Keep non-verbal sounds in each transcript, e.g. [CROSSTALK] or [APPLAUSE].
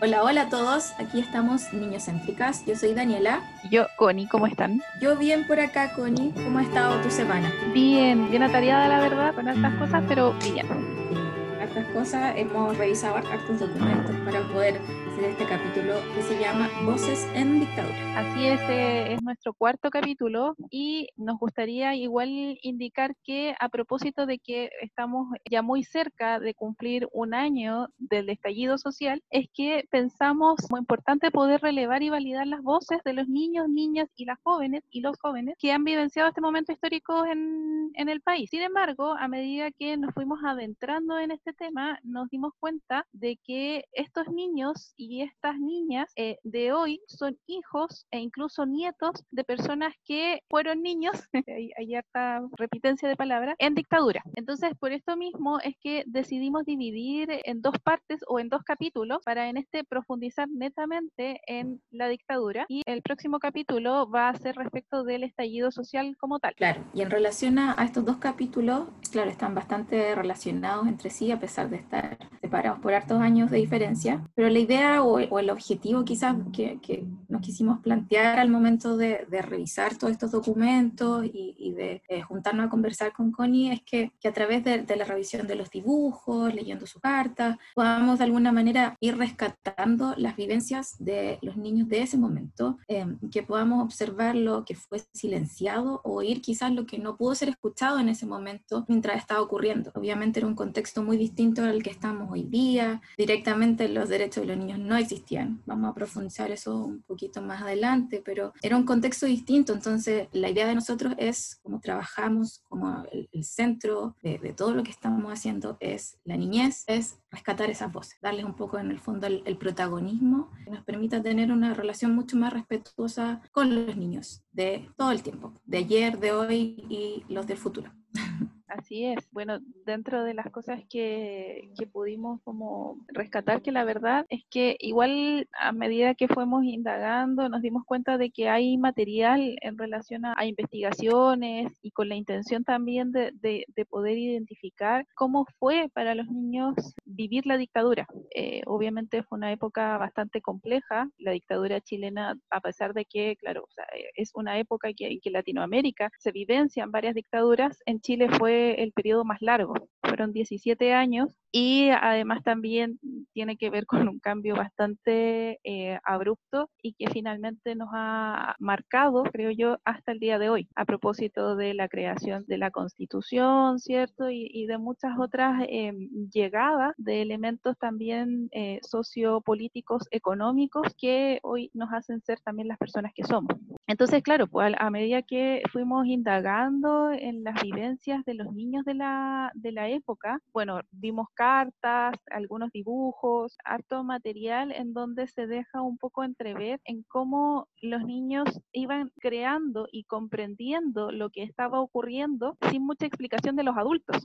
Hola, hola a todos. Aquí estamos Niños Céntricas. Yo soy Daniela. Yo, Connie, ¿cómo están? Yo bien por acá, Connie. ¿Cómo ha estado tu semana? Bien, bien atareada la verdad con estas cosas, pero bien. Estas cosas hemos revisado hartos documentos para poder de este capítulo que se llama Voces en Dictadura. Así es, eh, es nuestro cuarto capítulo y nos gustaría igual indicar que a propósito de que estamos ya muy cerca de cumplir un año del estallido social, es que pensamos muy importante poder relevar y validar las voces de los niños, niñas y las jóvenes y los jóvenes que han vivenciado este momento histórico en, en el país. Sin embargo, a medida que nos fuimos adentrando en este tema, nos dimos cuenta de que estos niños y y estas niñas eh, de hoy son hijos e incluso nietos de personas que fueron niños, [LAUGHS] hay, harta repitencia de palabras, en dictadura. Entonces, por esto mismo es que decidimos dividir en dos partes o en dos capítulos para en este profundizar netamente en la dictadura y el próximo capítulo va a ser respecto del estallido social como tal. Claro, y en relación a, a estos dos capítulos, claro, están bastante relacionados entre sí a pesar de estar separados por hartos años de diferencia, pero la idea o, el objetivo quizás que, nos quisimos plantear al momento de, revisar todos estos documentos y, de eh, juntarnos a conversar con Connie es que, a través de, la revisión de los dibujos, leyendo su carta, podamos de alguna manera ir rescatando las vivencias de los niños de ese momento, em, que podamos observar lo que fue silenciado o oír quizás lo que no pudo ser escuchado en ese momento mientras estaba ocurriendo. Obviamente era un contexto muy distinto al que estamos hoy día, directamente los derechos de los niños no existían. Vamos a profundizar eso un poquito más adelante, pero era un contexto distinto. Entonces, la idea de nosotros es cómo trabajamos, como el, centro de, todo lo que estamos haciendo es la niñez, es rescatar esas voces, darles un poco en el fondo el, el protagonismo que nos permita tener una relación mucho más respetuosa con los niños de todo el tiempo, de ayer, de hoy y los del futuro. [LAUGHS] Así es. Bueno, dentro de las cosas que, pudimos como rescatar, que la verdad es que igual a medida que fuimos indagando, nos dimos cuenta de que hay material en relación a, investigaciones y con la intención también de, de, poder identificar cómo fue para los niños vivir la dictadura. Eh, obviamente fue una época bastante compleja, la dictadura chilena, a pesar de que, claro, es una época que, que Latinoamérica se vivencian varias dictaduras, en Chile fue el periodo más largo, fueron 17 años y además también tiene que ver con un cambio bastante eh, abrupto y que finalmente nos ha marcado, creo yo, hasta el día de hoy, a propósito de la creación de la constitución, ¿cierto? Y, de muchas otras eh, llegadas de elementos también eh, sociopolíticos, económicos, que hoy nos hacen ser también las personas que somos. Entonces, claro, pues a, medida que fuimos indagando en las vivencias de los niños de la, de la época, bueno, vimos cartas, algunos dibujos, harto material en donde se deja un poco entrever en cómo los niños iban creando y comprendiendo lo que estaba ocurriendo sin mucha explicación de los adultos.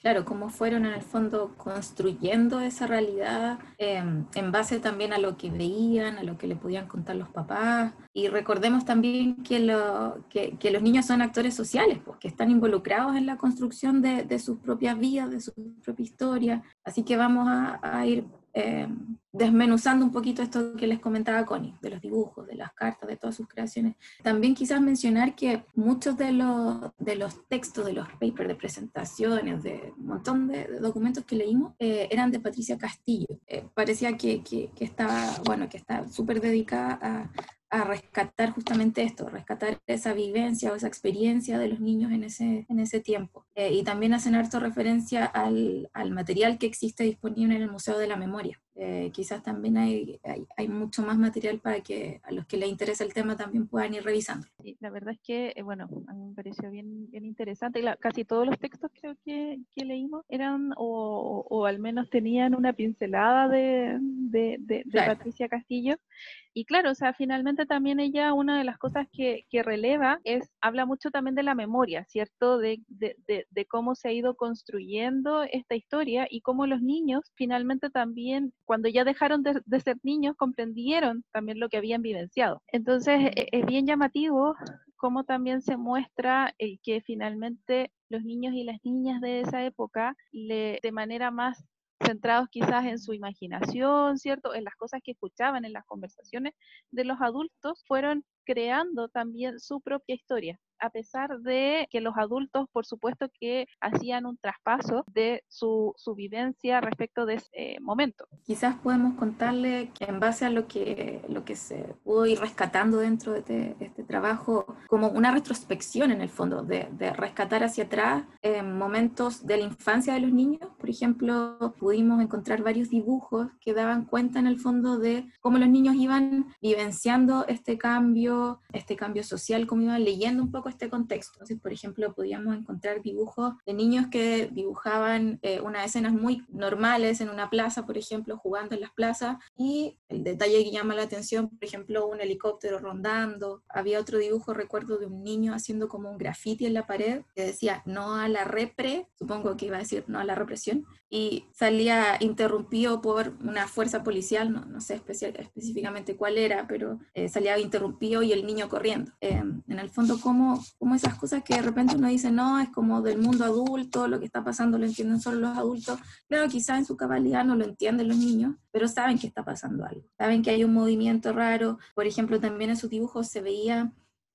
Claro, cómo fueron en el fondo construyendo esa realidad em, en base también a lo que veían, a lo que le podían contar los papás. Y recordemos también que, lo, que los niños son actores sociales, pues, que están involucrados en la construcción de, de sus propias vidas, de su propia historia Así que vamos a, ir eh, desmenuzando un poquito esto que les comentaba Connie, de los dibujos, de las cartas, de todas sus creaciones. También quizás mencionar que muchos de los, de los textos, de los papers, de presentaciones, de un montón de, documentos que leímos, eh, eran de Patricia Castillo. Eh, parecía que, que, estaba, bueno, que está súper dedicada a, rescatar justamente esto, rescatar esa vivencia o esa experiencia de los niños en ese, en ese tiempo. Eh, y también hacen harto referencia al, al, material que existe disponible en el Museo de la Memoria. Eh, quizás también hay, hay, mucho más material para que a los que les interesa el tema también puedan ir revisando. Sí, la verdad es que, eh, bueno, a mí me pareció bien, bien interesante. casi todos los textos creo que, que leímos eran o, o, al menos tenían una pincelada de, de, de, Patricia Castillo. Y claro, o sea, finalmente también ella, una de las cosas que, que releva es, habla mucho también de la memoria, ¿cierto? De, de, de, cómo se ha ido construyendo esta historia y cómo los niños finalmente también cuando ya dejaron de, ser niños, comprendieron también lo que habían vivenciado. Entonces, e, es bien llamativo cómo también se muestra el que finalmente los niños y las niñas de esa época, le, de manera más centrados quizás en su imaginación, ¿cierto? En las cosas que escuchaban, en las conversaciones de los adultos, fueron creando también su propia historia a pesar de que los adultos, por supuesto, que hacían un traspaso de su, su vivencia respecto de ese momento. Quizás podemos contarle que en base a lo que, lo que se pudo ir rescatando dentro de este, este trabajo, como una retrospección en el fondo, de, de rescatar hacia atrás eh, momentos de la infancia de los niños. Por ejemplo, pudimos encontrar varios dibujos que daban cuenta en el fondo de cómo los niños iban vivenciando este cambio, este cambio social, cómo iban leyendo un poco este contexto. Entonces, por ejemplo, podíamos encontrar dibujos de niños que dibujaban eh, unas escenas muy normales en una plaza, por ejemplo, jugando en las plazas, y el detalle que llama la atención, por ejemplo, un helicóptero rondando. Había otro dibujo, recuerdo, de un niño haciendo como un graffiti en la pared que decía no a la repre, supongo que iba a decir no a la represión, y salía interrumpido por una fuerza policial, no, no sé específicamente cuál era, pero eh, salía interrumpido y el niño corriendo. Eh, en el fondo, ¿cómo como, esas cosas que de repente uno dice, no, es como del mundo adulto, lo que está pasando lo entienden solo los adultos. Claro, quizás en su cabalidad no lo entienden los niños, pero saben que está pasando algo. Saben que hay un movimiento raro. Por ejemplo, también en sus dibujos se veía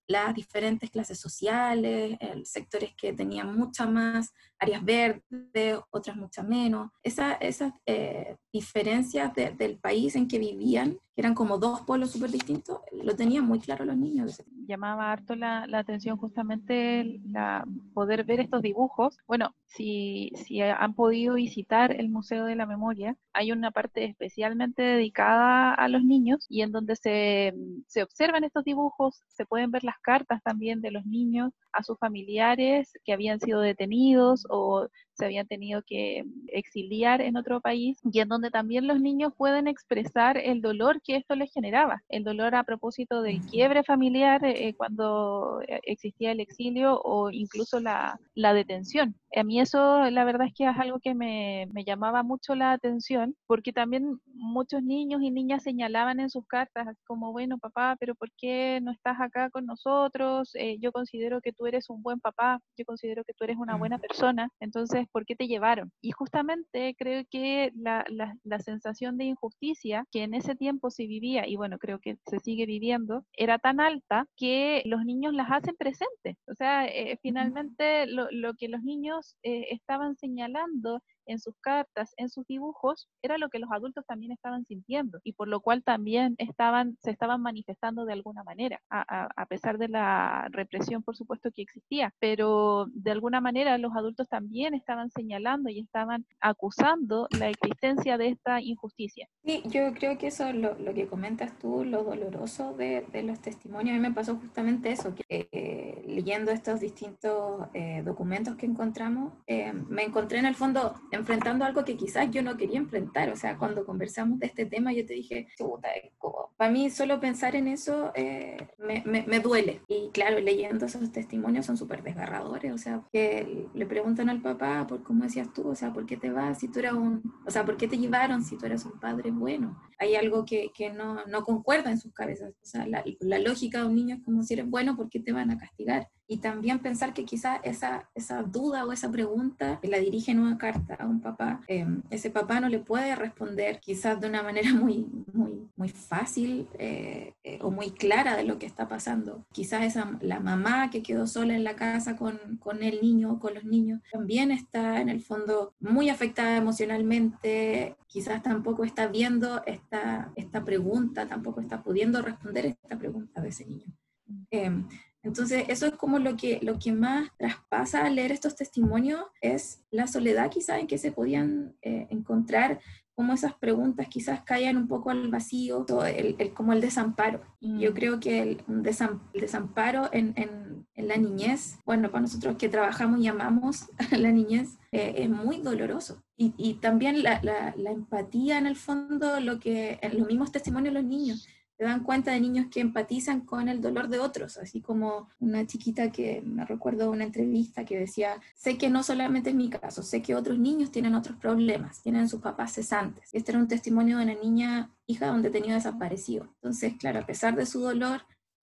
las diferentes clases sociales, sectores que tenían mucha más áreas verdes, otras muchas menos. Esa, esas eh, diferencias del país en que vivían, que eran como dos pueblos súper distintos, lo tenían muy claro los niños. Llamaba harto la, la atención justamente la, poder ver estos dibujos. Bueno, si, si han podido visitar el Museo de la Memoria, hay una parte especialmente dedicada a los niños y en donde se, se observan estos dibujos, se pueden ver las cartas también de los niños a sus familiares que habían sido detenidos o se habían tenido que exiliar en otro país y en donde también los niños pueden expresar el dolor que esto les generaba, el dolor a propósito del quiebre familiar eh, cuando eh, existía el exilio o incluso la, la, detención. A mí eso la verdad es que es algo que me, me llamaba mucho la atención porque también muchos niños y niñas señalaban en sus cartas como, bueno, papá, pero ¿por qué no estás acá con nosotros? Eh, yo considero que tú eres un buen papá, yo considero que tú eres una buena persona, entonces, ¿por qué te llevaron? Y justamente creo que la, la, sensación de injusticia que en ese tiempo se vivía, y bueno, creo que se sigue viviendo, era tan alta que los niños las hacen presentes. O sea, eh, finalmente lo, lo, que los niños eh, estaban señalando en sus cartas, en sus dibujos, era lo que los adultos también estaban sintiendo y por lo cual también estaban, se estaban manifestando de alguna manera, a, a, pesar de la represión, por supuesto, que existía, pero de alguna manera los adultos también estaban señalando y estaban acusando la existencia de esta injusticia. Sí, yo creo que eso es lo, lo que comentas tú, lo doloroso de, de, los testimonios. A mí me pasó justamente eso, que eh, leyendo estos distintos eh, documentos que encontramos, eh, me encontré en el fondo enfrentando algo que quizás yo no quería enfrentar. O sea, cuando conversamos de este tema, yo te dije, para mí solo pensar en eso eh, me, duele. Y claro, leyendo esos testimonios son súper desgarradores. O sea, que le preguntan al papá, por cómo decías tú, o sea, ¿por qué te vas si tú eras un, o sea, ¿por qué te llevaron si tú eras un padre bueno? Hay algo que, que no, no, concuerda en sus cabezas. O sea, la, la lógica de un niño es como si eres bueno, ¿por qué te van a castigar? Y también pensar que quizás esa, esa duda o esa pregunta la dirige en una carta a un papá, eh, ese papá no le puede responder quizás de una manera [LAUGHS] muy, muy, muy fácil eh, eh, o muy clara de lo que está pasando. Quizás esa, la mamá que quedó sola en la casa con, con el niño o con los niños también está en el fondo muy afectada emocionalmente, quizás tampoco está viendo esta, esta pregunta, tampoco está pudiendo responder esta pregunta de ese niño. Entonces, eso es como lo que, lo que más traspasa al leer estos testimonios, es la soledad quizás en que se podían eh, encontrar, como esas preguntas quizás caían un poco al vacío, el, el, como el desamparo. Yo mm. creo que el, desamparo en, en, en, la niñez, bueno, para nosotros que trabajamos y amamos a [LAUGHS] la niñez, eh, es muy doloroso. Y, y también la, la, la, empatía en el fondo, lo que en los mismos testimonios de los niños, se dan cuenta de niños que empatizan con el dolor de otros, así como una chiquita que me recuerdo una entrevista que decía, sé que no solamente es mi caso, sé que otros niños tienen otros problemas, tienen sus papás cesantes. Este era un testimonio de una niña hija donde tenía desaparecido. Entonces, claro, a pesar de su dolor,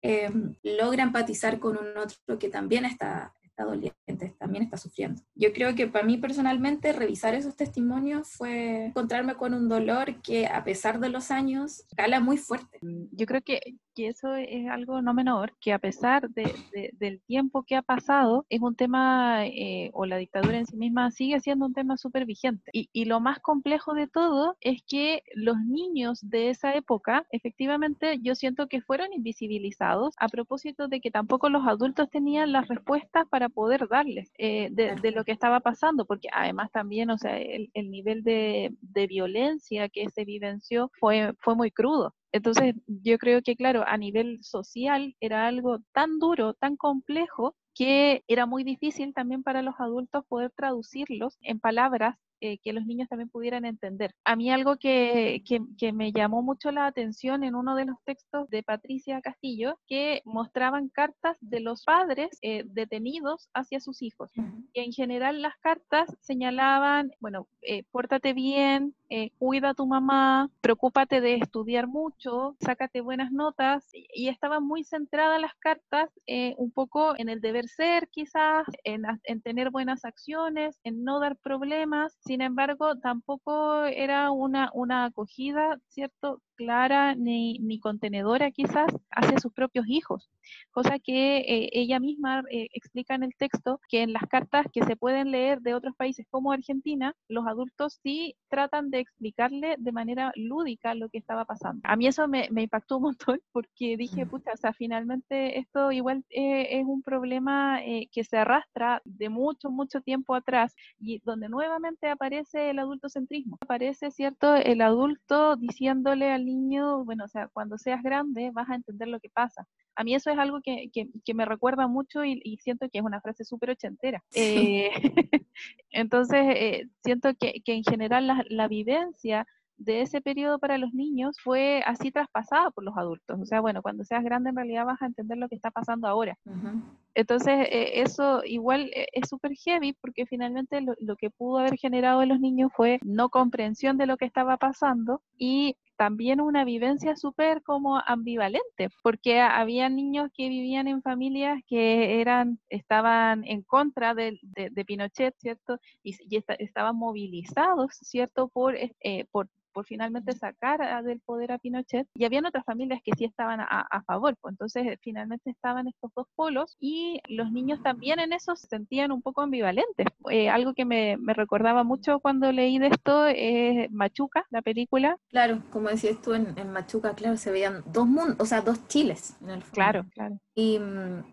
eh, logra empatizar con un otro que también está, está doliente, también está sufriendo. yo creo que para mí personalmente revisar esos testimonios fue encontrarme con un dolor que a pesar de los años cala muy fuerte. Yo creo que, que eso es algo no menor, que a pesar de, del tiempo que ha pasado, es un tema, eh, o la dictadura en sí misma sigue siendo un tema súper vigente. Y, y lo más complejo de todo es que los niños de esa época, efectivamente, yo siento que fueron invisibilizados a propósito de que tampoco los adultos tenían las respuestas para poder darles eh, de, de, lo que estaba pasando, porque además también, o sea, el, el nivel de, de, violencia que se vivenció fue, fue muy crudo. Entonces, yo creo que, claro, a nivel social era algo tan duro, tan complejo, que era muy difícil también para los adultos poder traducirlos en palabras eh, que los niños también pudieran entender. A mí algo que, que, que, me llamó mucho la atención en uno de los textos de Patricia Castillo, que mostraban cartas de los padres eh, detenidos hacia sus hijos. Y en general las cartas señalaban, bueno, eh, pórtate bien, eh, cuida a tu mamá, preocúpate de estudiar mucho, sácate buenas notas. Y, estaban muy centradas las cartas un poco en el deber ser, quizás, en, en tener buenas acciones, en no dar problemas sin embargo, tampoco era una, una acogida, ¿cierto? Clara ni, ni, contenedora quizás hacia sus propios hijos, cosa que eh, ella misma eh, explica en el texto que en las cartas que se pueden leer de otros países como Argentina, los adultos sí tratan de explicarle de manera lúdica lo que estaba pasando. A mí eso me, me impactó un montón porque dije, pucha, o sea, finalmente esto igual eh, es un problema que se arrastra de mucho, mucho tiempo atrás y donde nuevamente aparece el adultocentrismo. Aparece, ¿cierto?, el adulto diciéndole al niño, bueno, o sea, cuando seas grande vas a entender lo que pasa. A mí eso es algo que, que, que me recuerda mucho y, y, siento que es una frase súper ochentera. [LAUGHS] Eh, [LAUGHS] entonces, eh, siento que, que, en general la, la vivencia de ese periodo para los niños fue así traspasada por los adultos. O sea, bueno, cuando seas grande en realidad vas a entender lo que está pasando ahora. Uh -huh. Entonces, eh, eso igual eh, es súper heavy porque finalmente lo, lo, que pudo haber generado en los niños fue no comprensión de lo que estaba pasando y también una vivencia súper como ambivalente, porque había niños que vivían en familias que eran, estaban en contra de, de, de Pinochet, ¿cierto? Y, y est estaban movilizados, ¿cierto? Por, eh, por por finalmente sacar del poder a Pinochet y habían otras familias que sí estaban a, a favor, pues entonces finalmente estaban estos dos polos y los niños también en eso se sentían un poco ambivalentes. Eh, algo que me, me, recordaba mucho cuando leí de esto es Machuca, la película. Claro, como decías tú, en, en Machuca, claro, se veían dos mundos, o sea, dos chiles en el fondo. Claro, claro. Y,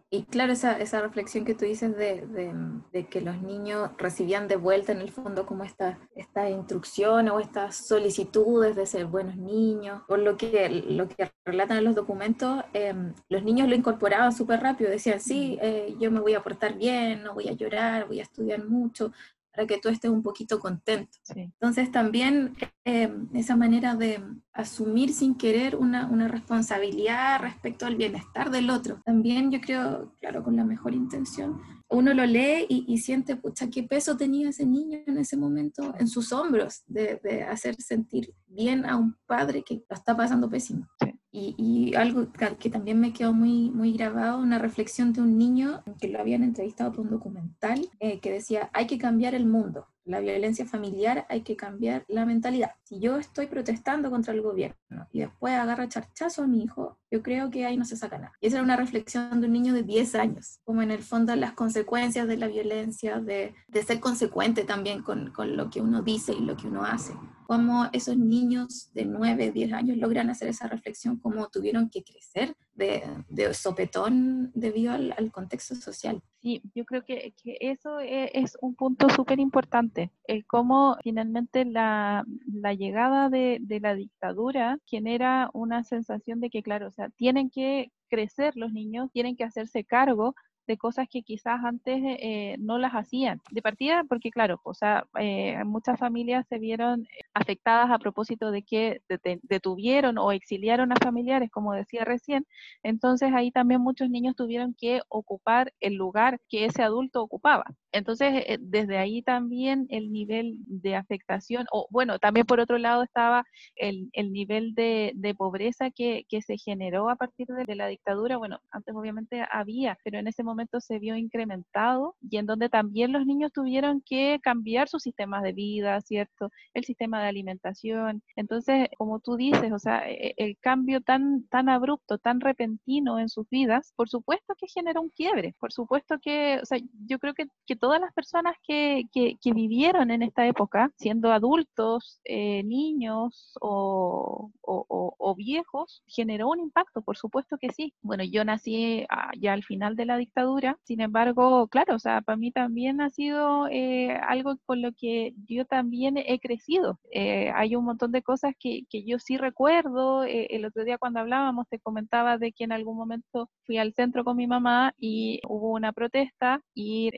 y claro, esa, esa, reflexión que tú dices de, de, de, que los niños recibían de vuelta en el fondo como esta, esta instrucción o estas solicitudes de ser buenos niños, por lo que, lo que relatan en los documentos, eh, los niños lo incorporaban súper rápido, decían, sí, eh, yo me voy a portar bien, no voy a llorar, voy a estudiar mucho, para que tú estés un poquito contento. Sí. Entonces también eh, esa manera de asumir sin querer una, una, responsabilidad respecto al bienestar del otro, también yo creo, claro, con la mejor intención, uno lo lee y, y siente, pucha, qué peso tenía ese niño en ese momento en sus hombros de, de hacer sentir bien a un padre que lo está pasando pésimo. Y, algo que también me quedó muy, muy grabado, una reflexión de un niño que lo habían entrevistado por un documental eh, que decía, hay que cambiar el mundo, la violencia familiar, hay que cambiar la mentalidad. Si yo estoy protestando contra el gobierno y después agarra charchazo a mi hijo, yo creo que ahí no se saca nada. Y esa era una reflexión de un niño de 10 años, como en el fondo las consecuencias de la violencia, de, de ser consecuente también con, con, lo que uno dice y lo que uno hace. Cómo esos niños de 9, 10 años logran hacer esa reflexión, cómo tuvieron que crecer de, de sopetón debido al, contexto social. Sí, yo creo que, eso es, es un punto súper importante, el cómo finalmente la, la llegada de, de, la dictadura genera una sensación de que, claro, o sea, tienen que crecer los niños, tienen que hacerse cargo de cosas que quizás antes eh, no las hacían. De partida, porque claro, o sea, eh, muchas familias se vieron afectadas a propósito de que detuvieron o exiliaron a familiares, como decía recién. Entonces ahí también muchos niños tuvieron que ocupar el lugar que ese adulto ocupaba. Entonces, eh, desde ahí también el nivel de afectación, o bueno, también por otro lado estaba el, el nivel de, de pobreza que, que, se generó a partir de, de la dictadura. Bueno, antes obviamente había, pero en ese momento momento se vio incrementado y en donde también los niños tuvieron que cambiar sus sistemas de vida, ¿cierto? El sistema de alimentación. Entonces, como tú dices, o sea, e, el cambio tan, tan abrupto, tan repentino en sus vidas, por supuesto que genera un quiebre, por supuesto que, o sea, yo creo que, que todas las personas que, que, que, vivieron en esta época, siendo adultos, eh, niños o, o, o, viejos, generó un impacto, por supuesto que sí. Bueno, yo nací ah, ya al final de la dictadura, sin embargo, claro, o sea, para mí también ha sido eh, algo con lo que yo también he crecido. Eh, hay un montón de cosas que, que yo sí recuerdo. el otro día cuando hablábamos te comentaba de que en algún momento fui al centro con mi mamá y hubo una protesta y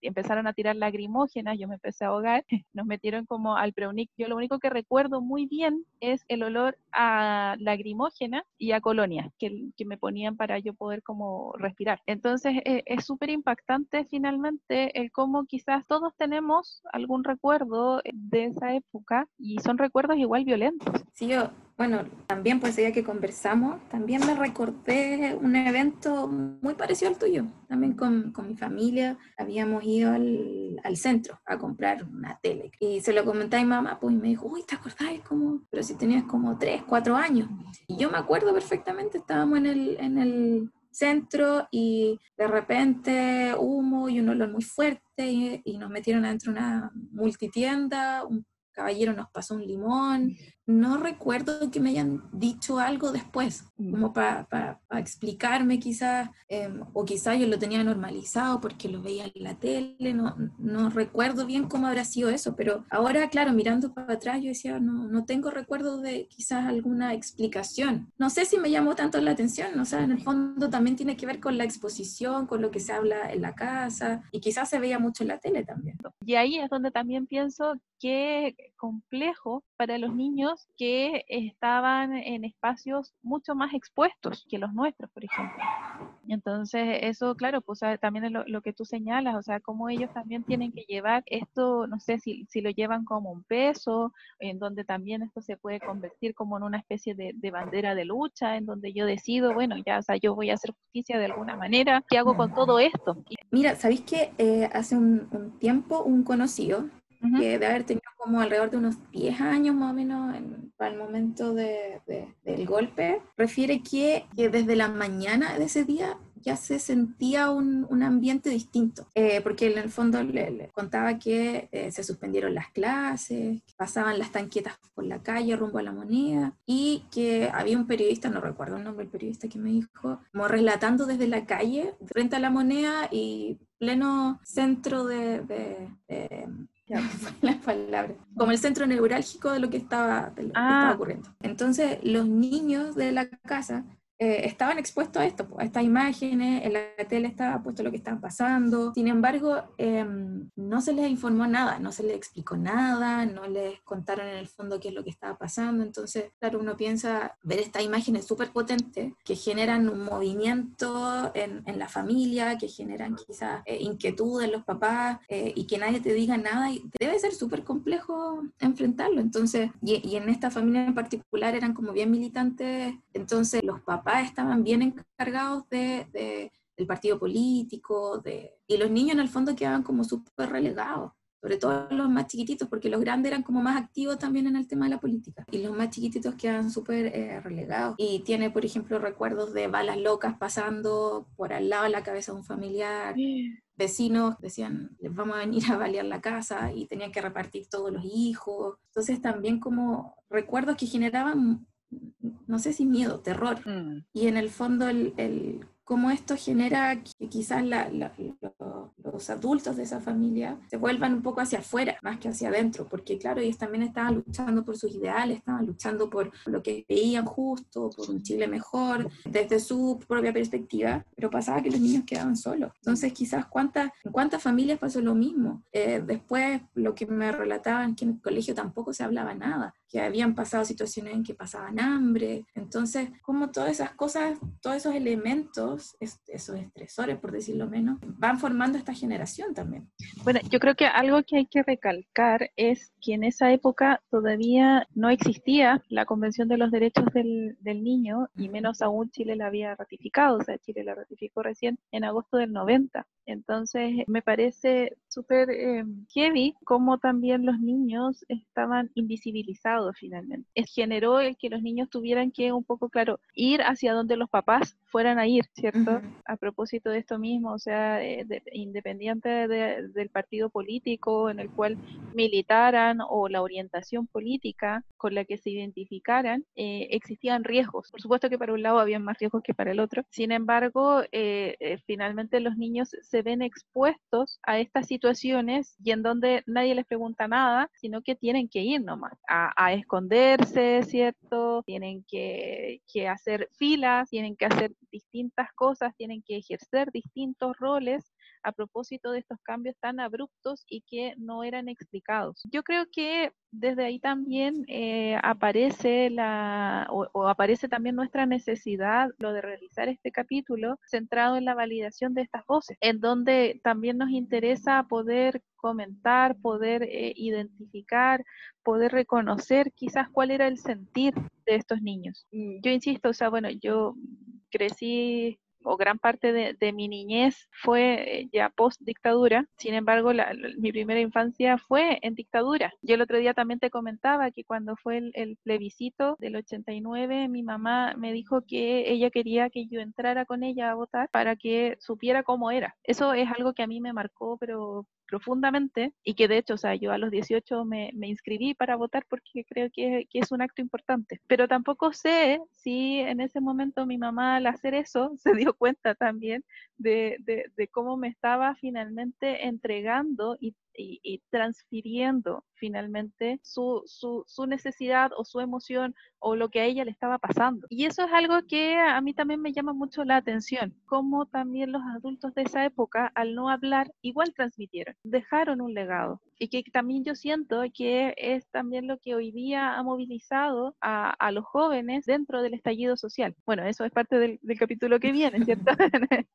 empezaron a tirar lagrimógenas, yo me empecé a ahogar, [LAUGHS] nos metieron como al preunic. Yo lo único que recuerdo muy bien es el olor a lagrimógena y a colonia que, que me ponían para yo poder como respirar. Entonces eh, es súper impactante finalmente el cómo quizás todos tenemos algún recuerdo de esa época y son recuerdos igual violentos. Sí, yo bueno, también pues ya que conversamos, también me recordé un evento muy parecido al tuyo, también con, con mi familia, habíamos ido al, al, centro a comprar una tele y se lo comenté a mi mamá, pues y me dijo, uy, ¿te acordás? Como, pero si tenías como 3, 4 años. Y yo me acuerdo perfectamente, estábamos en el, en el centro y de repente humo y un olor muy fuerte y, nos metieron adentro de una multitienda, un caballero nos pasó un limón no recuerdo que me hayan dicho algo después, como para explicarme quizás, em, o quizás yo lo tenía normalizado porque lo veía en la tele, no, no recuerdo bien cómo habrá sido eso, pero ahora, claro, mirando para atrás, yo decía, no, no tengo recuerdo de quizás alguna explicación. No sé si me llamó tanto la atención, o sea, en el fondo también tiene que ver con la exposición, con lo que se habla en la casa, y quizás se veía mucho en la tele también. Y ahí es donde también pienso que complejo para los niños que estaban en espacios mucho más expuestos que los nuestros, por ejemplo. Entonces, eso, claro, pues también es lo, que tú señalas, o sea, cómo ellos también tienen que llevar esto, no sé si, si lo llevan como un peso, en donde también esto se puede convertir como en una especie de, bandera de lucha, en donde yo decido, bueno, ya, o sea, yo voy a hacer justicia de alguna manera, ¿qué hago con todo esto? Mira, ¿sabéis que eh, hace un, un tiempo un conocido que de haber tenido como alrededor de unos 10 años más o menos en, para el momento de, del golpe, refiere que, que, desde la mañana de ese día ya se sentía un, un ambiente distinto, eh, porque en el fondo le, contaba que eh, se suspendieron las clases, que pasaban las tanquetas por la calle rumbo a la moneda y que había un periodista, no recuerdo el nombre del periodista que me dijo, como relatando desde la calle frente a la moneda y pleno centro de, de [LAUGHS] la palabra, como el centro neurálgico de lo que estaba, de lo que estaba ah. ocurriendo. Entonces, los niños de la casa eh, estaban expuestos a esto, a estas imágenes, en la tele estaba puesto lo que estaba pasando, sin embargo, em, no se les informó nada, no se les explicó nada, no les contaron en el fondo qué es lo que estaba pasando, entonces, claro, uno piensa ver estas imágenes súper potentes que generan un movimiento en, en, la familia, que generan quizás eh, inquietud en los papás eh, y que nadie te diga nada, y debe ser súper complejo enfrentarlo, entonces, y, y en esta familia en particular eran como bien militantes, entonces los papás estaban bien encargados de, del partido político, de, y los niños en el fondo quedaban como súper relegados, sobre todo los más chiquititos, porque los grandes eran como más activos también en el tema de la política, y los más chiquititos quedaban súper eh, relegados. Y tiene, por ejemplo, recuerdos de balas locas pasando por al lado de la cabeza de un familiar. Vecinos decían, les vamos a venir a balear la casa y tenían que repartir todos los hijos. Entonces también como recuerdos que generaban no sé si miedo, terror. Mm. Y en el fondo el, el, cómo esto genera que quizás los adultos de esa familia se vuelvan un poco hacia afuera más que hacia adentro, porque claro, ellos también estaban luchando por sus ideales, estaban luchando por lo que veían justo, por un Chile mejor, desde su propia perspectiva, pero pasaba que los niños quedaban solos. Entonces quizás cuántas, en cuántas familias pasó lo mismo. Eh, después lo que me relataban que en el colegio tampoco se hablaba nada, que habían pasado situaciones en que pasaban hambre. Entonces, como todas esas cosas, todos esos elementos, esos estresores, por decirlo menos, van formando esta generación también. Bueno, yo creo que algo que hay que recalcar es que en esa época todavía no existía la Convención de los Derechos del, del Niño y menos aún Chile la había ratificado, o sea, Chile la ratificó recién en agosto del 90. Entonces, me parece súper eh, heavy cómo también los niños estaban invisibilizados finalmente. Es, generó el que los niños tuvieran que un poco, claro, ir hacia donde los papás fueran a ir, ¿cierto? A propósito de esto mismo, o sea, eh, independiente del partido político en el cual militaran o la orientación política con la que se identificaran, eh, existían riesgos. Por supuesto que para un lado había más riesgos que para el otro. Sin embargo, finalmente los niños se ven expuestos a estas situaciones y en donde nadie les pregunta nada, sino que tienen que ir nomás a, esconderse, ¿cierto? Tienen que, que hacer filas, tienen que hacer distintas cosas, tienen que ejercer distintos roles a propósito de estos cambios tan abruptos y que no eran explicados. Yo creo que desde ahí también eh, aparece la o, aparece también nuestra necesidad lo de realizar este capítulo centrado en la validación de estas voces, en donde también nos interesa poder comentar, poder eh, identificar, poder reconocer quizás cuál era el sentir de estos niños. Yo insisto, o sea, bueno, yo crecí o gran parte de, mi niñez fue eh, ya post dictadura, sin embargo mi primera infancia fue en dictadura. Yo el otro día también te comentaba que cuando fue el, el, plebiscito del 89, mi mamá me dijo que ella quería que yo entrara con ella a votar para que supiera cómo era. Eso es algo que a mí me marcó, pero profundamente y que de hecho, o sea, yo a los 18 me, me inscribí para votar porque creo que, que, es un acto importante. Pero tampoco sé si en ese momento mi mamá al hacer eso [LAUGHS] se dio cuenta también de, de, de cómo me estaba finalmente entregando y y, transfiriendo finalmente su, su, su, necesidad o su emoción o lo que a ella le estaba pasando. Y eso es algo que a mí también me llama mucho la atención, cómo también los adultos de esa época, al no hablar, igual transmitieron, dejaron un legado. Y que también yo siento que es también lo que hoy día ha movilizado a, a los jóvenes dentro del estallido social. Bueno, eso es parte del, del capítulo que viene, [LAUGHS] ¿cierto? [LAUGHS]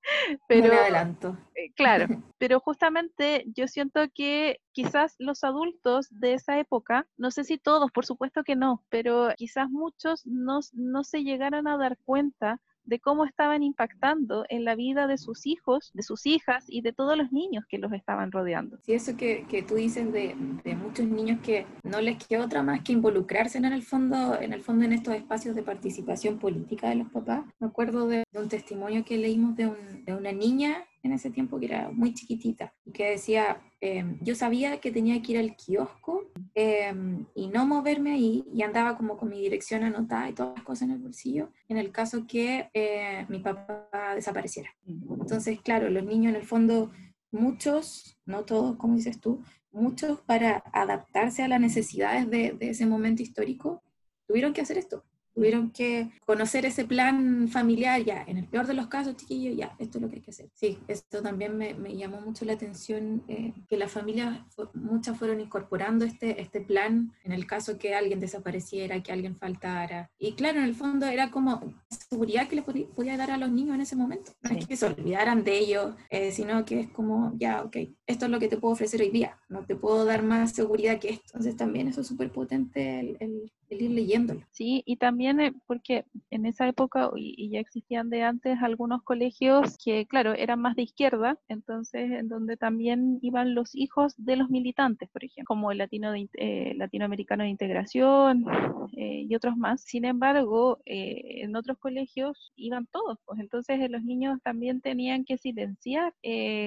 pero, adelanto. Eh, claro, [LAUGHS] pero justamente yo siento que quizás los adultos de esa época, no sé si todos, por supuesto que no, pero quizás muchos no, no se llegaron a dar cuenta de cómo estaban impactando en la vida de sus hijos, de sus hijas y de todos los niños que los estaban rodeando. Sí, eso que, que tú dices de, de, muchos niños que no les queda otra más que involucrarse en el fondo, en el fondo en estos espacios de participación política de los papás. Me acuerdo de, un testimonio que leímos de, un, de una niña en ese tiempo que era muy chiquitita que decía, em, yo sabía que tenía que ir al kiosco em, y no moverme ahí y andaba como con mi dirección anotada y todas las cosas en el bolsillo en el caso que eh, mi papá desapareciera. Entonces, claro, los niños en el fondo, muchos, no todos, como dices tú, muchos para adaptarse a las necesidades de, de ese momento histórico, tuvieron que hacer esto tuvieron que conocer ese plan familiar, ya, en el peor de los casos, chiquillos, ya, esto es lo que hay que hacer. Sí, esto también me, me llamó mucho la atención, eh, que las familias, muchas fueron incorporando este, este plan en el caso que alguien desapareciera, que alguien faltara. Y claro, en el fondo era como seguridad que les podía, dar a los niños en ese momento. No es que se olvidaran de ellos, eh, sino que es como, ya, ok, esto es lo que te puedo ofrecer hoy día, no te puedo dar más seguridad que esto. Entonces también eso es súper potente el, el el ir leyéndolo. Sí, y también eh, porque en esa época, y, ya existían de antes algunos colegios que, claro, eran más de izquierda, entonces en donde también iban los hijos de los militantes, por ejemplo, como el latino de, eh, latinoamericano de integración eh, y otros más. Sin embargo, en otros colegios iban todos, pues entonces los niños también tenían que silenciar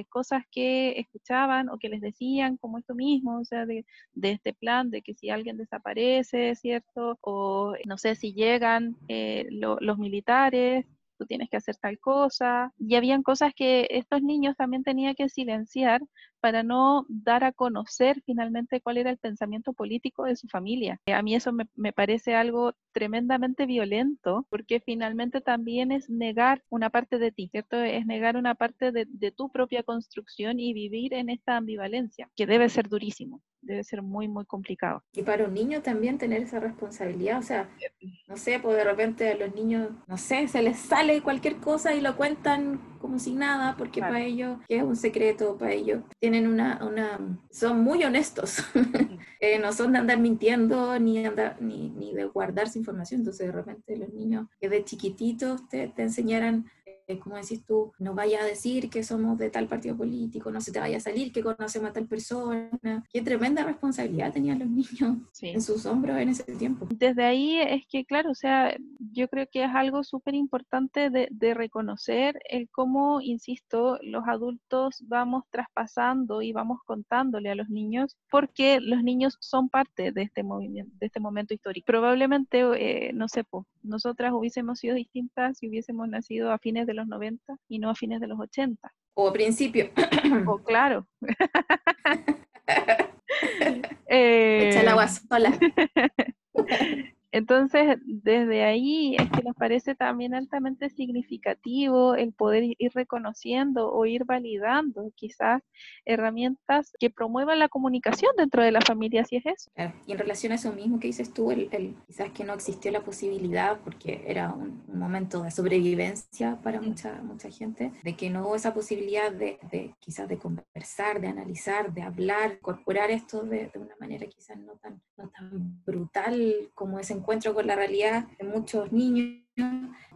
cosas que escuchaban o que les decían, como esto mismo, o sea, de, de este plan de que si alguien desaparece, ¿cierto? O no sé si llegan eh, los militares, tú tienes que hacer tal cosa. Y habían cosas que estos niños también tenían que silenciar para no dar a conocer finalmente cuál era el pensamiento político de su familia. A mí eso me, parece algo tremendamente violento, porque finalmente también es negar una parte de ti, ¿cierto? Es negar una parte de, de tu propia construcción y vivir en esta ambivalencia, que debe ser durísimo debe ser muy, muy complicado. Y para un niño también tener esa responsabilidad, o sea, no sé, pues de repente a los niños, no sé, se les sale cualquier cosa y lo cuentan como si nada, porque para ellos es un secreto, para ellos tienen una, una son muy honestos, [LAUGHS] eh, no son de andar mintiendo ni, andar, ni, ni de guardarse información, entonces de repente los niños que de chiquititos te, te enseñaran como decís tú, no vaya a decir que somos de tal partido político, no se te vaya a salir que conocemos a tal persona. Qué tremenda responsabilidad tenían los niños [LAUGHS] en sus hombros en ese tiempo. Desde ahí es que, claro, o sea, yo creo que es algo súper importante de, de, reconocer el cómo, insisto, los adultos vamos traspasando y vamos contándole a los niños, porque los niños son parte de este movimiento, de este momento histórico. Probablemente, eh, no sé, pues, nosotras hubiésemos sido distintas si hubiésemos nacido a fines de los 90 y no a fines de los 80. O a principio. [COUGHS] o claro. [LAUGHS] Echa el agua sola. [LAUGHS] Entonces, desde ahí es que nos parece también altamente significativo el poder ir reconociendo o ir validando quizás herramientas que promuevan la comunicación dentro de la familia, si es eso. Y en relación a eso mismo que dices tú, el, quizás que no existió la posibilidad, porque era un, momento de sobrevivencia para mucha, mucha gente, de que no hubo esa posibilidad de, de quizás de conversar, de analizar, de hablar, incorporar esto de, de una manera quizás no tan, no tan brutal como ese encuentro con la realidad de muchos niños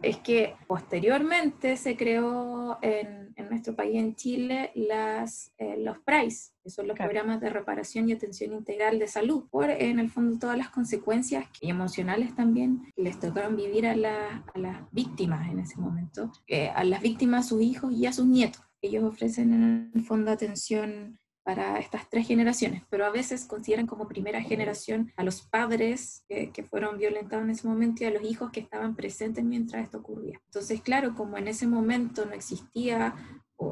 es que posteriormente se creó en, en nuestro país, en Chile, las, eh, los PRAIS, que son los programas de reparación y atención integral de salud, por en el fondo todas las consecuencias y emocionales también les tocaron vivir a, a las víctimas en ese momento, eh, a las víctimas, a sus hijos y a sus nietos. Ellos ofrecen en el fondo atención para estas tres generaciones, pero a veces consideran como primera generación a los padres que, fueron violentados en ese momento y a los hijos que estaban presentes mientras esto ocurría. Entonces, claro, como en ese momento no existía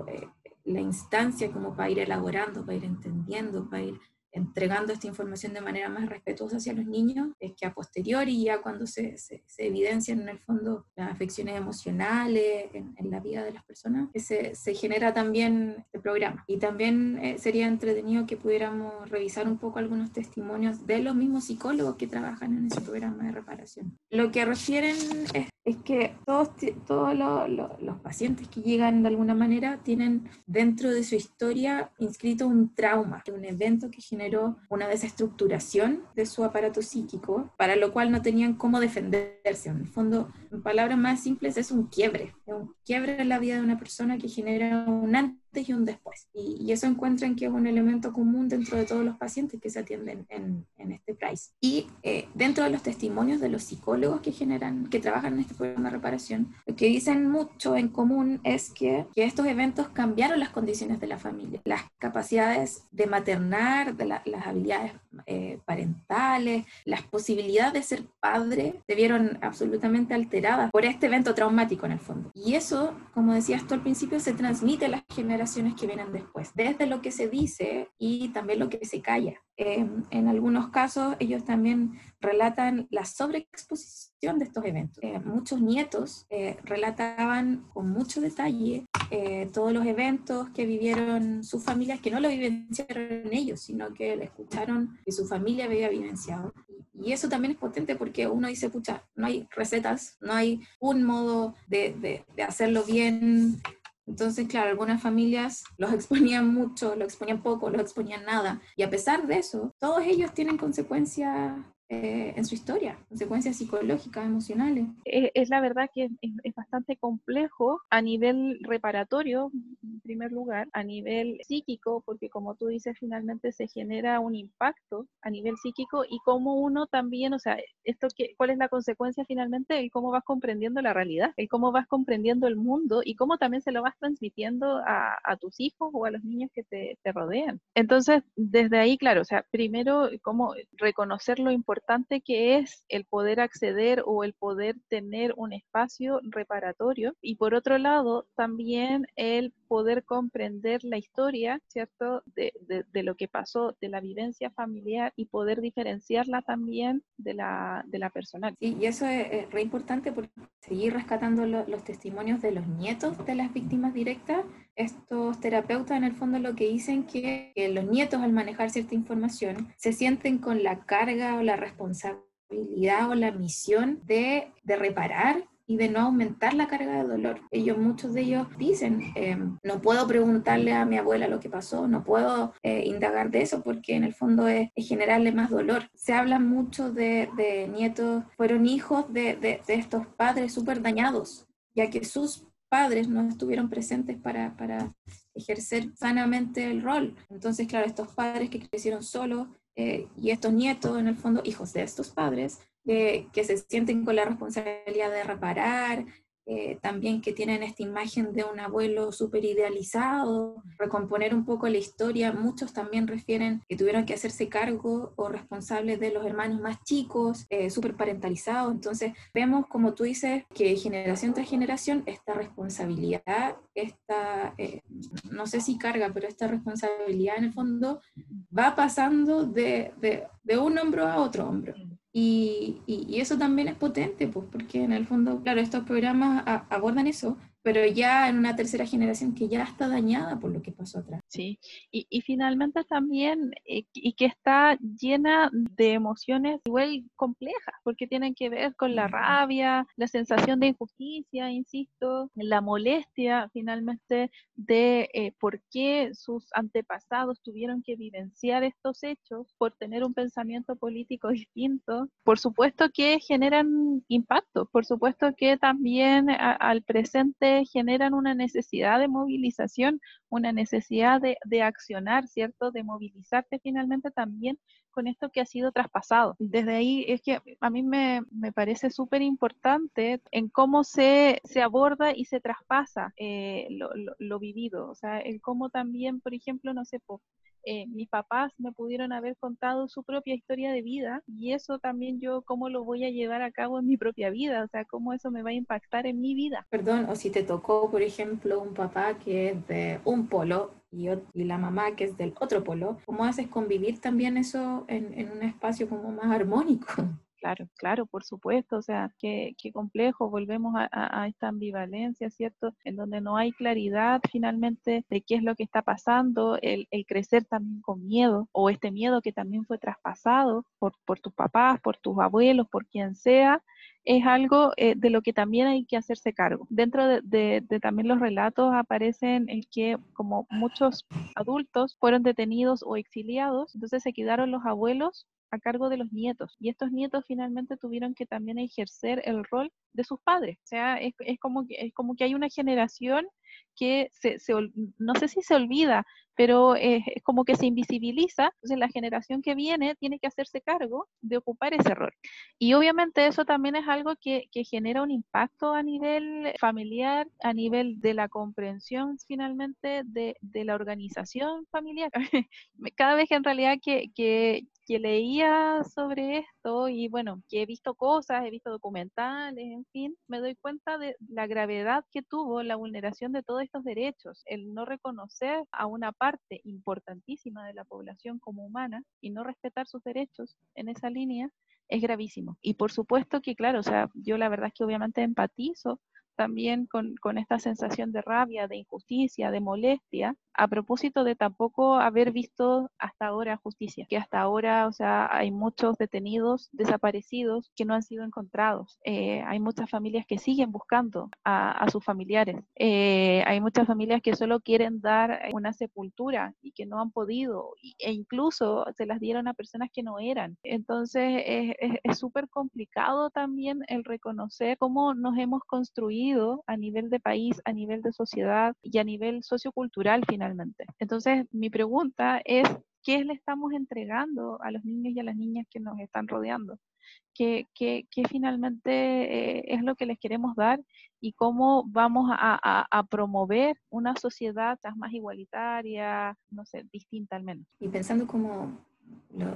eh, la instancia como para ir elaborando, para ir entendiendo, para ir entregando esta información de manera más respetuosa hacia los niños, es que a posteriori, ya cuando se, se, evidencian en el fondo las afecciones emocionales en, la vida de las personas, se, se, genera también este programa. Y también eh, sería entretenido que pudiéramos revisar un poco algunos testimonios de los mismos psicólogos que trabajan en ese programa de reparación. Lo que refieren es, es que todos, todos los pacientes que llegan de alguna manera tienen dentro de su historia inscrito un trauma, un evento que genera una desestructuración de su aparato psíquico, para lo cual no tenían cómo defenderse. En el fondo, en palabras más simples, es un quiebre, un quiebre en la vida de una persona que genera un antes y un después. Y, eso encuentran que es un elemento común dentro de todos los pacientes que se atienden en, en este PRICE. Y eh, dentro de los testimonios de los psicólogos que generan, que trabajan en este programa de reparación, lo que dicen mucho en común es que, que estos eventos cambiaron las condiciones de la familia, las capacidades de maternar, de las habilidades eh, parentales, las posibilidades de ser padre se vieron absolutamente alteradas por este evento traumático en el fondo. Y eso, como decías tú al principio, se transmite a las generaciones que vienen después, desde lo que se dice y también lo que se calla. Em, en algunos casos ellos también relatan la sobreexposición de estos eventos. Eh, muchos nietos eh, relataban con mucho detalle eh, todos los eventos que vivieron sus familias, que no lo vivenciaron ellos, sino que le escucharon que su familia había vivenciado. Y, eso también es potente porque uno dice, pucha, no hay recetas, no hay un modo de, de, de hacerlo bien entonces, claro, algunas familias los exponían mucho, los exponían poco, los exponían nada. Y a pesar de eso, todos ellos tienen consecuencias eh, en su historia, consecuencias psicológicas, emocionales. Es, la verdad que es, bastante complejo a nivel reparatorio, en primer lugar, a nivel psíquico, porque como tú dices, finalmente se genera un impacto a nivel psíquico y cómo uno también, o sea, esto que, ¿cuál es la consecuencia finalmente? El cómo vas comprendiendo la realidad, el cómo vas comprendiendo el mundo y cómo también se lo vas transmitiendo a, tus hijos o a los niños que te, te rodean. Entonces, desde ahí, claro, o sea, primero, cómo reconocer lo importante importante que es el poder acceder o el poder tener un espacio reparatorio. Y por otro lado también el poder comprender la historia, ¿cierto? De, de, lo que pasó, de la vivencia familiar y poder diferenciarla también de la, de la personal. Sí, y eso es, re importante porque seguir rescatando los testimonios de los nietos de las víctimas directas estos terapeutas en el fondo lo que dicen que, que los nietos al manejar cierta información se sienten con la carga o la responsabilidad o la misión de, de reparar y de no aumentar la carga de dolor. Ellos, muchos de ellos dicen, em, no puedo preguntarle a mi abuela lo que pasó, no puedo eh, indagar de eso porque en el fondo es, generarle más dolor. Se habla mucho de, de nietos, fueron hijos de, de, de estos padres súper dañados, ya que sus padres no estuvieron presentes para, para ejercer sanamente el rol. Entonces, claro, estos padres que crecieron solos eh, y estos nietos, en el fondo, hijos de estos padres, que se sienten con la responsabilidad de reparar, eh, también que tienen esta imagen de un abuelo súper idealizado, recomponer un poco la historia. Muchos también refieren que tuvieron que hacerse cargo o responsables de los hermanos más chicos, eh, súper parentalizados. Entonces vemos, como tú dices, que generación tras generación esta responsabilidad, esta, eh, no sé si carga, pero esta responsabilidad en el fondo va pasando de, de, de un hombro a otro hombro. Y, y, eso también es potente, pues, porque en el fondo, claro, estos programas abordan eso, pero ya en una tercera generación que ya está dañada por lo que pasó atrás. Sí, y, y finalmente también, eh, y que está llena de emociones igual complejas, porque tienen que ver con la rabia, la sensación de injusticia, insisto, la molestia finalmente de eh, por qué sus antepasados tuvieron que vivenciar estos hechos por tener un pensamiento político [LAUGHS] distinto. Por supuesto que generan impacto, por supuesto que también al presente generan una necesidad de movilización, una necesidad de, de accionar, ¿cierto? De movilizarte finalmente también con esto que ha sido traspasado. Desde ahí es que a mí me, me parece súper importante en cómo se, se, aborda y se traspasa eh, lo, lo, vivido, o sea, en cómo también, por ejemplo, no sé, eh, mis papás me pudieron haber contado su propia historia de vida y eso también yo cómo lo voy a llevar a cabo en mi propia vida, o sea, cómo eso me va a impactar en mi vida. Perdón, o si te tocó, por ejemplo, un papá que es de un polo y, y la mamá que es del otro polo, ¿cómo haces convivir también eso en, en un espacio como más armónico? Claro, claro, por supuesto, o sea, qué, complejo, volvemos a, esta ambivalencia, ¿cierto? En donde no hay claridad finalmente de qué es lo que está pasando, el, el crecer también con miedo, o este miedo que también fue traspasado por, por tus papás, por tus abuelos, por quien sea, es algo eh, de lo que también hay que hacerse cargo. Dentro de, de, de, también los relatos aparecen el que como muchos adultos fueron detenidos o exiliados, entonces se quedaron los abuelos a cargo de los nietos. Y estos nietos finalmente tuvieron que también ejercer el rol de sus padres. O sea, es, es como, que, es como que hay una generación que se, se, no sé si se olvida, pero es, es, como que se invisibiliza, entonces la generación que viene tiene que hacerse cargo de ocupar ese rol. Y obviamente eso también es algo que, que genera un impacto a nivel familiar, a nivel de la comprensión finalmente de, de la organización familiar. [LAUGHS] Cada vez que en realidad que, que, que leía sobre esto y bueno, que he visto cosas, he visto documentales, en fin, me doy cuenta de la gravedad que tuvo la vulneración de todos estos derechos, el no reconocer a una parte importantísima de la población como humana y no respetar sus derechos en esa línea es gravísimo. Y por supuesto que, claro, o sea, yo la verdad es que obviamente empatizo también con, con, esta sensación de rabia, de injusticia, de molestia, a propósito de tampoco haber visto hasta ahora justicia, que hasta ahora, o sea, hay muchos detenidos desaparecidos que no han sido encontrados, eh, hay muchas familias que siguen buscando a, a sus familiares, eh, hay muchas familias que solo quieren dar una sepultura y que no han podido, e incluso se las dieron a personas que no eran. Entonces es súper complicado también el reconocer cómo nos hemos construido a nivel de país, a nivel de sociedad y a nivel sociocultural finalmente. Entonces, mi pregunta es, ¿qué le estamos entregando a los niños y a las niñas que nos están rodeando? ¿Qué, qué, qué finalmente eh, es lo que les queremos dar y cómo vamos a, a, a, promover una sociedad más igualitaria, no sé, distinta al menos? Y pensando como lo,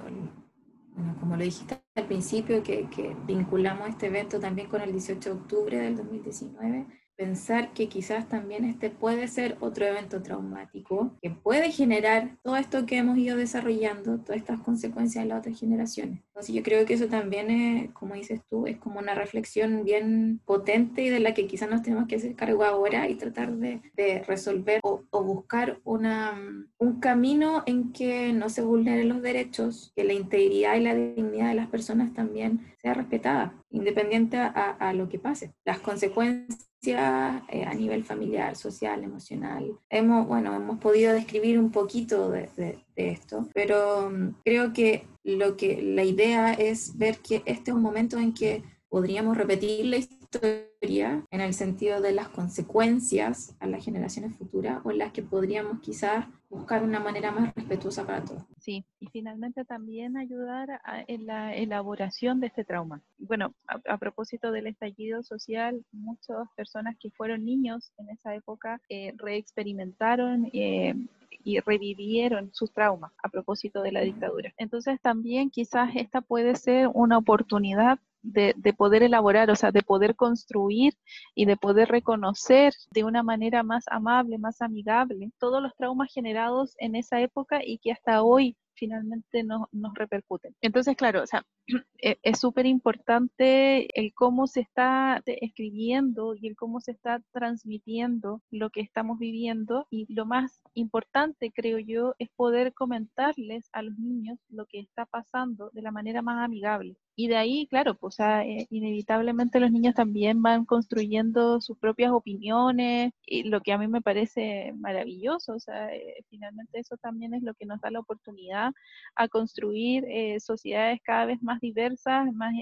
como lo dijiste al principio, que, que vinculamos este evento también con el 18 de octubre del 2019, pensar que quizás también este puede ser otro evento traumático que puede generar todo esto que hemos ido desarrollando, todas estas consecuencias en las otras generaciones. Entonces yo creo que eso también es, como dices tú, es como una reflexión bien potente y de la que quizás nos tenemos que hacer cargo ahora y tratar de, de resolver o, o, buscar una, un camino en que no se vulneren los derechos, que la integridad y la dignidad de las personas también sea respetada, independiente a, a lo que pase. Las consecuencias eh, a nivel familiar, social, emocional. Hemos, bueno, hemos podido describir un poquito de, esto, pero um, creo que, lo que la idea es ver que este es un momento en que podríamos repetir la historia en el sentido de las consecuencias a las generaciones futuras o en las que podríamos quizás buscar una manera más respetuosa para todos. Sí, y finalmente también ayudar en la elaboración de este trauma. Bueno, a, propósito del estallido social, muchas personas que fueron niños en esa época eh, reexperimentaron eh, y revivieron sus traumas a propósito de la dictadura. Entonces también quizás esta puede ser una oportunidad de, de, poder elaborar, o sea, de poder construir y de poder reconocer de una manera más amable, más amigable, todos los traumas generados en esa época y que hasta hoy finalmente nos, nos repercuten. Entonces, claro, o sea, [CLEARS THROAT] e, es súper importante el cómo se está escribiendo y el cómo se está transmitiendo lo que estamos viviendo y lo más importante, creo yo, es poder comentarles a los niños lo que está pasando de la manera más amigable. Y de ahí, claro, pues eh, inevitablemente los niños también van construyendo sus propias opiniones, y lo que a mí me parece maravilloso, o sea, eh, finalmente eso también es lo que nos da la oportunidad a construir eh, sociedades cada vez más diversas, más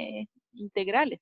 integrales.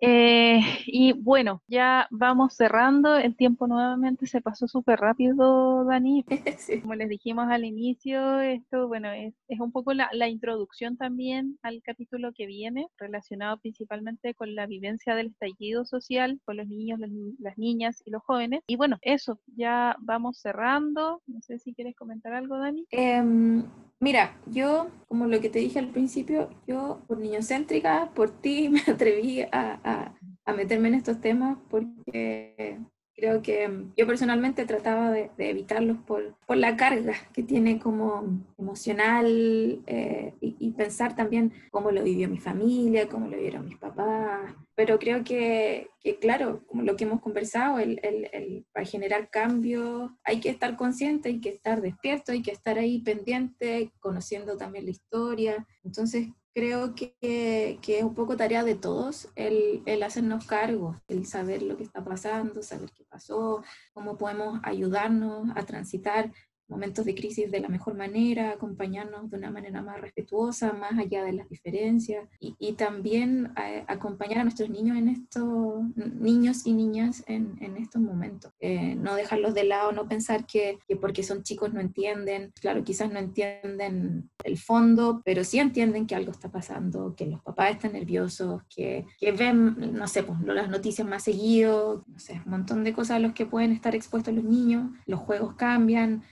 Eh, y bueno, ya vamos cerrando. El tiempo nuevamente se pasó súper rápido, Dani. [LAUGHS] Como les dijimos al inicio, esto, bueno, es, es un poco la, la, introducción también al capítulo que viene, relacionado principalmente con la vivencia del estallido social, con los niños, las, las niñas y los jóvenes. Y bueno, eso, ya vamos cerrando. No sé si quieres comentar algo, Dani. Um, mira, yo, como lo que te dije al principio, yo por niñocéntrica, por ti [LAUGHS] me atreví a a, meterme en estos temas porque creo que yo personalmente trataba de, evitarlos por, por, la carga que tiene como emocional eh, y, pensar también cómo lo vivió mi familia, cómo lo vieron mis papás. Pero creo que, que claro, como lo que hemos conversado, el, el, el, para generar cambios hay que estar consciente, hay que estar despierto, hay que estar ahí pendiente, conociendo también la historia. Entonces creo que, que, es un poco tarea de todos el, el, hacernos cargo, el saber lo que está pasando, saber qué pasó, cómo podemos ayudarnos a transitar momentos de crisis de la mejor manera, acompañarnos de una manera más respetuosa, más allá de las diferencias, y, también a, acompañar a nuestros niños en estos, niños y niñas en, en estos momentos. Eh, no dejarlos de lado, no pensar que, que, porque son chicos no entienden, claro, quizás no entienden el fondo, pero sí entienden que algo está pasando, que los papás están nerviosos, que, que ven, no sé, pues, las noticias más seguido, no sé, un montón de cosas a los que pueden estar expuestos los niños, los juegos cambian,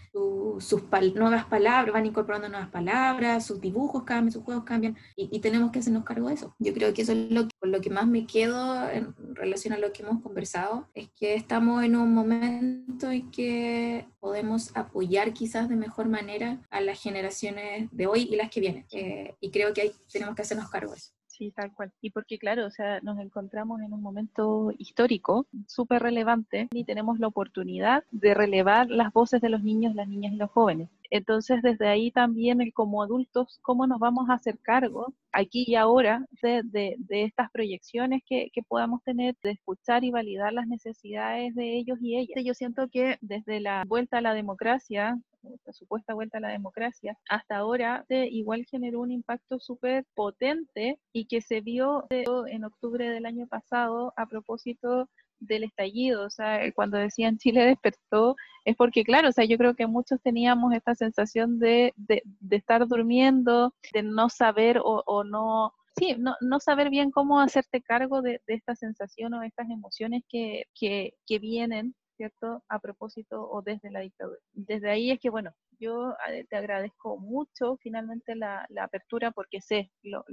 sus nuevas palabras, van incorporando nuevas palabras, sus dibujos cambian, sus juegos cambian, y, tenemos que hacernos cargo de eso. Yo creo que eso es lo, con lo que más me quedo en relación a lo que hemos conversado, es que estamos en un momento en que podemos apoyar quizás de mejor manera a las generaciones de hoy y las que vienen. Eh, y creo que ahí tenemos que hacernos cargo de eso. Sí, tal cual. Y porque, claro, o sea, nos encontramos en un momento histórico súper relevante y tenemos la oportunidad de relevar las voces de los niños, las niñas y los jóvenes. Entonces, desde ahí también, el, como adultos, ¿cómo nos vamos a hacer cargo aquí y ahora de, de, de estas proyecciones que, que, podamos tener, de escuchar y validar las necesidades de ellos y ellas? Yo siento que desde la vuelta a la democracia, la supuesta vuelta a la democracia, hasta ahora igual generó un impacto súper potente y que se vio en octubre del año pasado a propósito del estallido, o sea, cuando decían Chile despertó, es porque, claro, o sea, yo creo que muchos teníamos esta sensación de, de, de estar durmiendo, de no saber o, o no, sí, no, no, saber bien cómo hacerte cargo de, de, esta sensación o estas emociones que, que, que vienen ¿cierto? A propósito o desde la dictadura. Desde ahí es que, bueno, yo eh, te agradezco mucho finalmente la, apertura porque sé lo,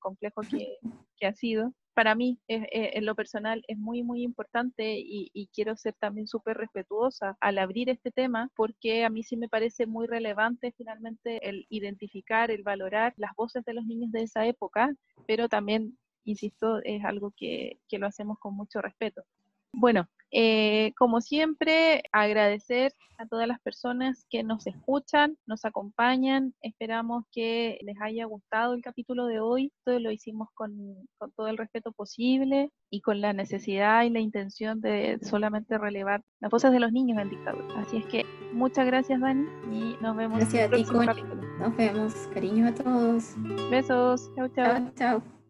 complejo que, ha sido. Para mí, en lo personal, es muy, muy importante y, y quiero ser también súper respetuosa al abrir este tema porque a mí sí me parece muy relevante finalmente el identificar, el valorar las voces de los niños de esa época, pero también insisto, es algo que, que, lo hacemos con mucho respeto. Bueno, eh, como siempre, agradecer a todas las personas que nos escuchan, nos acompañan. Esperamos que les haya gustado el capítulo de hoy. Todo lo hicimos con, con todo el respeto posible y con la necesidad y la intención de solamente relevar las voces de los niños en dictadura. Así es que muchas gracias, Dani, y nos vemos en el próximo capítulo. Nos vemos. Cariño a todos. Besos. Chau, chau. Chao, chao.